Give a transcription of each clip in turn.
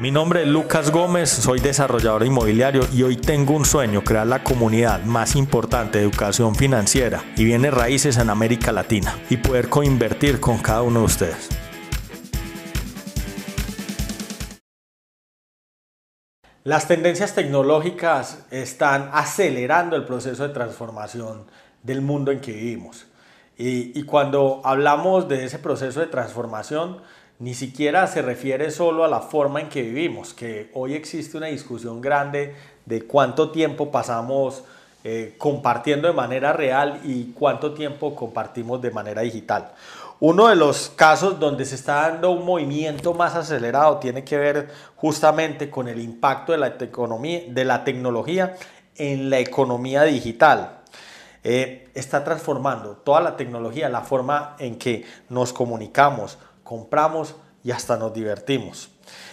Mi nombre es Lucas Gómez, soy desarrollador inmobiliario y hoy tengo un sueño, crear la comunidad más importante de educación financiera y bienes raíces en América Latina y poder coinvertir con cada uno de ustedes. Las tendencias tecnológicas están acelerando el proceso de transformación del mundo en que vivimos. Y, y, cuando hablamos de ese proceso de transformación, ni siquiera se refiere solo a la forma en que vivimos, que hoy existe una discusión grande de cuánto tiempo pasamos eh, compartiendo de manera real y cuánto tiempo compartimos de manera digital. Uno de los casos donde se está dando un movimiento más acelerado tiene que ver justamente con el impacto de la, economía, de la tecnología en la economía digital. Eh, está transformando toda la tecnología, la forma en que nos comunicamos, compramos y hasta nos divertimos.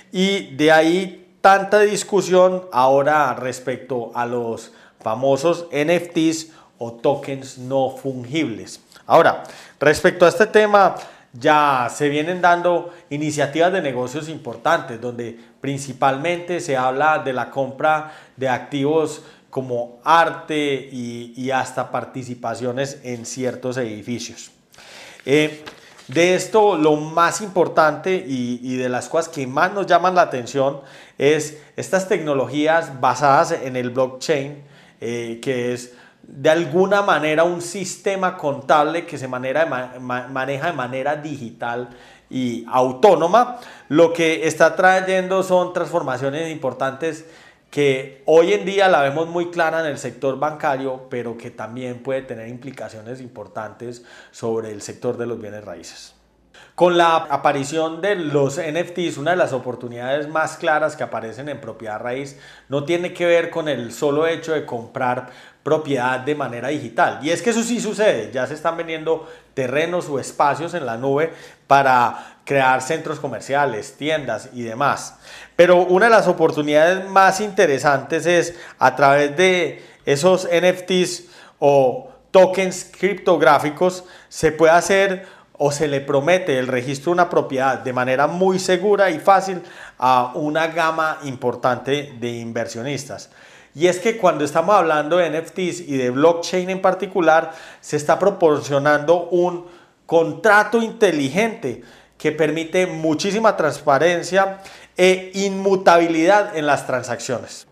Y de ahí tanta discusión ahora respecto a los famosos NFTs o tokens no fungibles. Ahora, respecto a este tema, ya se vienen dando iniciativas de negocios importantes donde principalmente se habla de la compra de activos como arte y, hasta participaciones en ciertos edificios. Eh, de esto, lo más importante y, de las cosas que más nos llaman la atención es estas tecnologías basadas en el blockchain, eh, que es de alguna manera un sistema contable que se maneja de manera digital y autónoma. Lo que está trayendo son transformaciones importantes que hoy en día la vemos muy clara en el sector bancario, pero que también puede tener implicaciones importantes sobre el sector de los bienes raíces. Con la aparición de los NFTs, una de las oportunidades más claras que aparecen en propiedad raíz no tiene que ver con el solo hecho de comprar propiedad de manera digital. Y es que eso sí sucede, ya se están vendiendo terrenos o espacios en la nube para crear centros comerciales, tiendas y demás. Pero una de las oportunidades más interesantes es a través de esos NFTs o tokens criptográficos se puede hacer o se le promete el registro de una propiedad de manera muy segura y fácil a una gama importante de inversionistas. Y es que cuando estamos hablando de NFTs y de blockchain en particular, se está proporcionando un contrato inteligente que permite muchísima transparencia e inmutabilidad en las transacciones.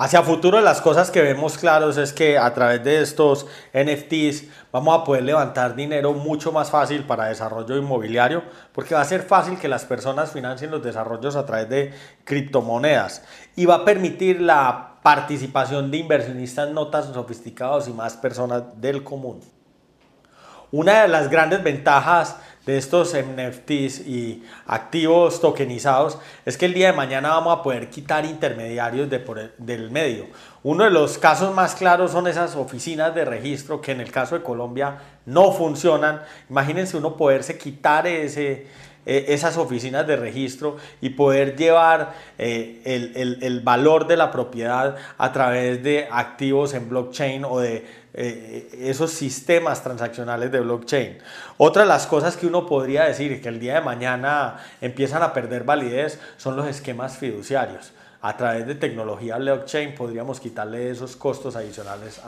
Hacia futuro las cosas que vemos claros es que a través de estos NFTs vamos a poder levantar dinero mucho más fácil para desarrollo inmobiliario porque va a ser fácil que las personas financien los desarrollos a través de criptomonedas y va a permitir la participación de inversionistas no tan sofisticados y más personas del común. Una de las grandes ventajas de estos NFTs y activos tokenizados es que el día de mañana vamos a poder quitar intermediarios del medio. Uno de los casos más claros son esas oficinas de registro que en el caso de Colombia no funcionan. Imagínense uno poderse quitar ese, e, esas oficinas de registro y poder llevar eh, el, el, valor de la propiedad a través de activos en blockchain o de eh, esos sistemas transaccionales de blockchain. Otra de las cosas que uno podría decir que el día de mañana empiezan a perder validez son los esquemas fiduciarios. A través de tecnología blockchain podríamos quitarle esos costos adicionales